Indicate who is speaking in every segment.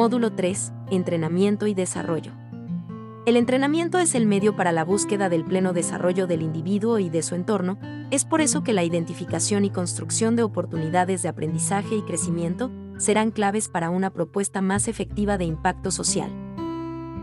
Speaker 1: Módulo 3. Entrenamiento y desarrollo. El entrenamiento es el medio para la búsqueda del pleno desarrollo del individuo y de su entorno, es por eso que la identificación y construcción de oportunidades de aprendizaje y crecimiento serán claves para una propuesta más efectiva de impacto social.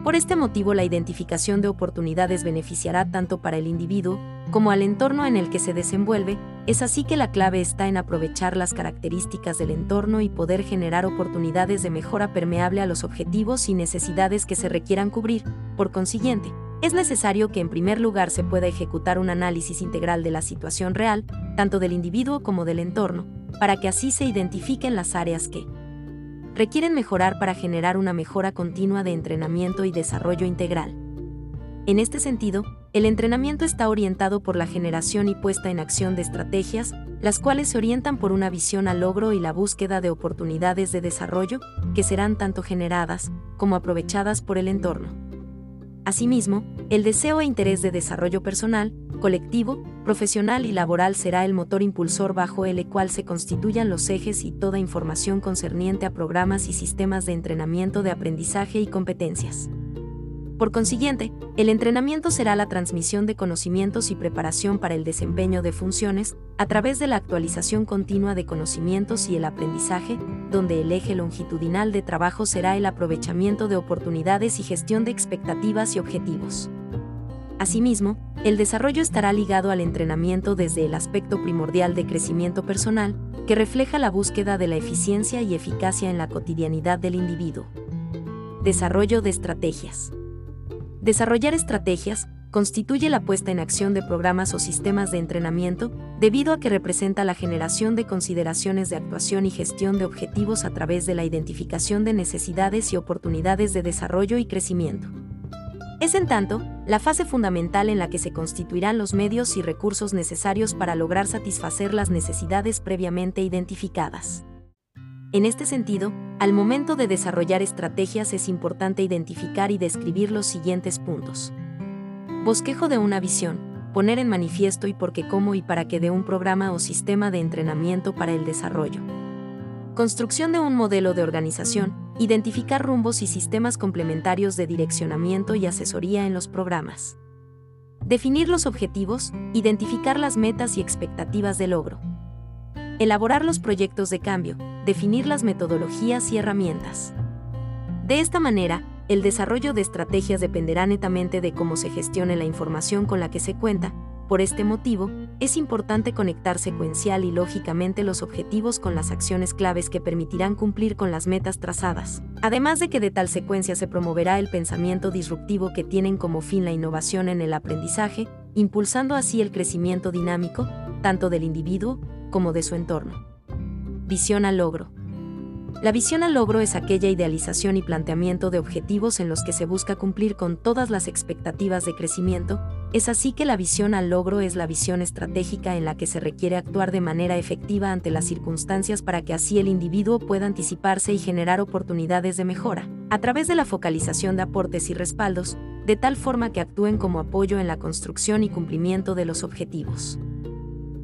Speaker 1: Por este motivo, la identificación de oportunidades beneficiará tanto para el individuo como al entorno en el que se desenvuelve, es así que la clave está en aprovechar las características del entorno y poder generar oportunidades de mejora permeable a los objetivos y necesidades que se requieran cubrir. Por consiguiente, es necesario que en primer lugar se pueda ejecutar un análisis integral de la situación real, tanto del individuo como del entorno, para que así se identifiquen las áreas que, requieren mejorar para generar una mejora continua de entrenamiento y desarrollo integral. En este sentido, el entrenamiento está orientado por la generación y puesta en acción de estrategias, las cuales se orientan por una visión al logro y la búsqueda de oportunidades de desarrollo, que serán tanto generadas como aprovechadas por el entorno. Asimismo, el deseo e interés de desarrollo personal, colectivo, profesional y laboral será el motor impulsor bajo el cual se constituyan los ejes y toda información concerniente a programas y sistemas de entrenamiento de aprendizaje y competencias. Por consiguiente, el entrenamiento será la transmisión de conocimientos y preparación para el desempeño de funciones, a través de la actualización continua de conocimientos y el aprendizaje, donde el eje longitudinal de trabajo será el aprovechamiento de oportunidades y gestión de expectativas y objetivos. Asimismo, el desarrollo estará ligado al entrenamiento desde el aspecto primordial de crecimiento personal, que refleja la búsqueda de la eficiencia y eficacia en la cotidianidad del individuo. Desarrollo de estrategias. Desarrollar estrategias constituye la puesta en acción de programas o sistemas de entrenamiento, debido a que representa la generación de consideraciones de actuación y gestión de objetivos a través de la identificación de necesidades y oportunidades de desarrollo y crecimiento. Es en tanto, la fase fundamental en la que se constituirán los medios y recursos necesarios para lograr satisfacer las necesidades previamente identificadas. En este sentido, al momento de desarrollar estrategias es importante identificar y describir los siguientes puntos. Bosquejo de una visión, poner en manifiesto y por qué cómo y para qué de un programa o sistema de entrenamiento para el desarrollo. Construcción de un modelo de organización, identificar rumbos y sistemas complementarios de direccionamiento y asesoría en los programas. Definir los objetivos, identificar las metas y expectativas de logro. Elaborar los proyectos de cambio, definir las metodologías y herramientas. De esta manera, el desarrollo de estrategias dependerá netamente de cómo se gestione la información con la que se cuenta, por este motivo, es importante conectar secuencial y lógicamente los objetivos con las acciones claves que permitirán cumplir con las metas trazadas. Además de que de tal secuencia se promoverá el pensamiento disruptivo que tienen como fin la innovación en el aprendizaje, impulsando así el crecimiento dinámico, tanto del individuo como de su entorno. Visión al logro. La visión al logro es aquella idealización y planteamiento de objetivos en los que se busca cumplir con todas las expectativas de crecimiento, es así que la visión al logro es la visión estratégica en la que se requiere actuar de manera efectiva ante las circunstancias para que así el individuo pueda anticiparse y generar oportunidades de mejora, a través de la focalización de aportes y respaldos, de tal forma que actúen como apoyo en la construcción y cumplimiento de los objetivos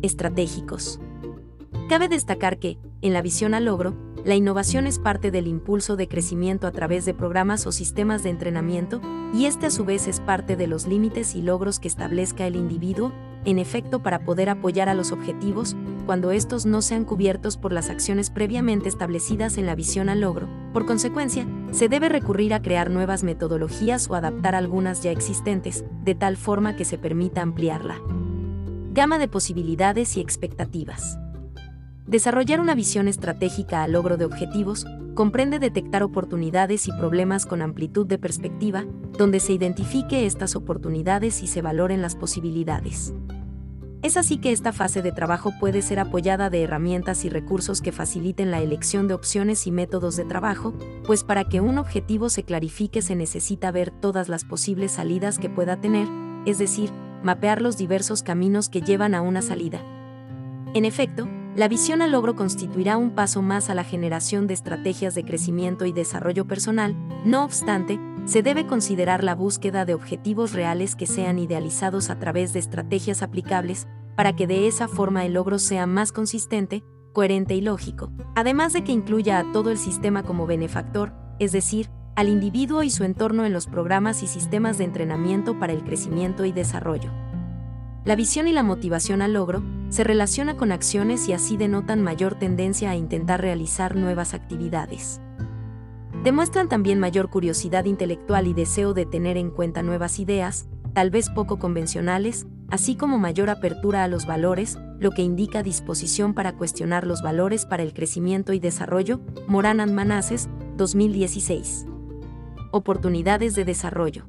Speaker 1: estratégicos. Cabe destacar que, en la visión al logro, la innovación es parte del impulso de crecimiento a través de programas o sistemas de entrenamiento, y este a su vez es parte de los límites y logros que establezca el individuo, en efecto para poder apoyar a los objetivos, cuando estos no sean cubiertos por las acciones previamente establecidas en la visión al logro. Por consecuencia, se debe recurrir a crear nuevas metodologías o adaptar algunas ya existentes, de tal forma que se permita ampliarla. Gama de posibilidades y expectativas. Desarrollar una visión estratégica al logro de objetivos comprende detectar oportunidades y problemas con amplitud de perspectiva, donde se identifique estas oportunidades y se valoren las posibilidades. Es así que esta fase de trabajo puede ser apoyada de herramientas y recursos que faciliten la elección de opciones y métodos de trabajo, pues para que un objetivo se clarifique se necesita ver todas las posibles salidas que pueda tener, es decir, mapear los diversos caminos que llevan a una salida. En efecto, la visión al logro constituirá un paso más a la generación de estrategias de crecimiento y desarrollo personal, no obstante, se debe considerar la búsqueda de objetivos reales que sean idealizados a través de estrategias aplicables, para que de esa forma el logro sea más consistente, coherente y lógico, además de que incluya a todo el sistema como benefactor, es decir, al individuo y su entorno en los programas y sistemas de entrenamiento para el crecimiento y desarrollo. La visión y la motivación al logro se relaciona con acciones y así denotan mayor tendencia a intentar realizar nuevas actividades. Demuestran también mayor curiosidad intelectual y deseo de tener en cuenta nuevas ideas, tal vez poco convencionales, así como mayor apertura a los valores, lo que indica disposición para cuestionar los valores para el crecimiento y desarrollo, Moran Manases, 2016 oportunidades de desarrollo.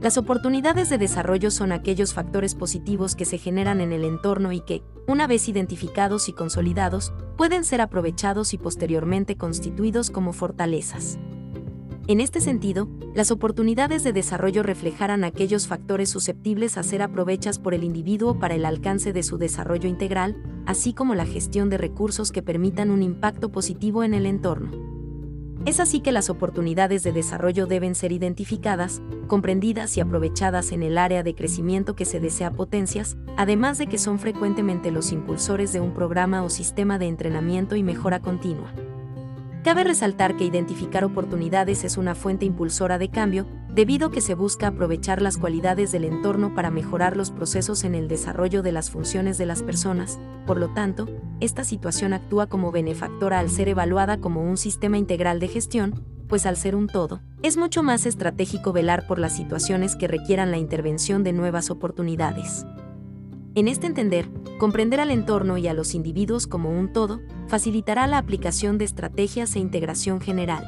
Speaker 1: Las oportunidades de desarrollo son aquellos factores positivos que se generan en el entorno y que, una vez identificados y consolidados, pueden ser aprovechados y posteriormente constituidos como fortalezas. En este sentido, las oportunidades de desarrollo reflejarán aquellos factores susceptibles a ser aprovechados por el individuo para el alcance de su desarrollo integral, así como la gestión de recursos que permitan un impacto positivo en el entorno. Es así que las oportunidades de desarrollo deben ser identificadas, comprendidas y aprovechadas en el área de crecimiento que se desea potencias, además de que son frecuentemente los impulsores de un programa o sistema de entrenamiento y mejora continua. Cabe resaltar que identificar oportunidades es una fuente impulsora de cambio, debido a que se busca aprovechar las cualidades del entorno para mejorar los procesos en el desarrollo de las funciones de las personas, por lo tanto, esta situación actúa como benefactora al ser evaluada como un sistema integral de gestión, pues al ser un todo, es mucho más estratégico velar por las situaciones que requieran la intervención de nuevas oportunidades. En este entender, comprender al entorno y a los individuos como un todo facilitará la aplicación de estrategias e integración general.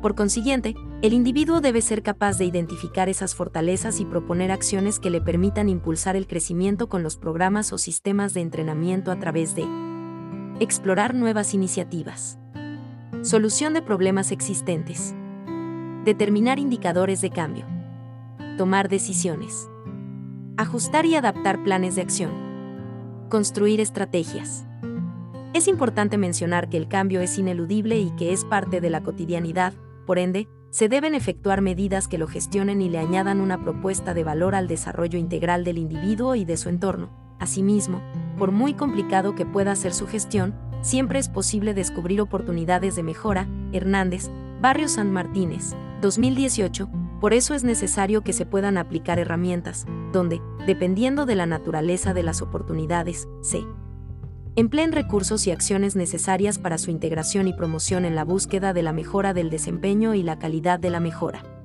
Speaker 1: Por consiguiente, el individuo debe ser capaz de identificar esas fortalezas y proponer acciones que le permitan impulsar el crecimiento con los programas o sistemas de entrenamiento a través de explorar nuevas iniciativas, solución de problemas existentes, determinar indicadores de cambio, tomar decisiones ajustar y adaptar planes de acción, construir estrategias. Es importante mencionar que el cambio es ineludible y que es parte de la cotidianidad, por ende, se deben efectuar medidas que lo gestionen y le añadan una propuesta de valor al desarrollo integral del individuo y de su entorno. Asimismo, por muy complicado que pueda ser su gestión, siempre es posible descubrir oportunidades de mejora. Hernández, Barrio San Martínez, 2018, por eso es necesario que se puedan aplicar herramientas, donde, dependiendo de la naturaleza de las oportunidades, se empleen recursos y acciones necesarias para su integración y promoción en la búsqueda de la mejora del desempeño y la calidad de la mejora.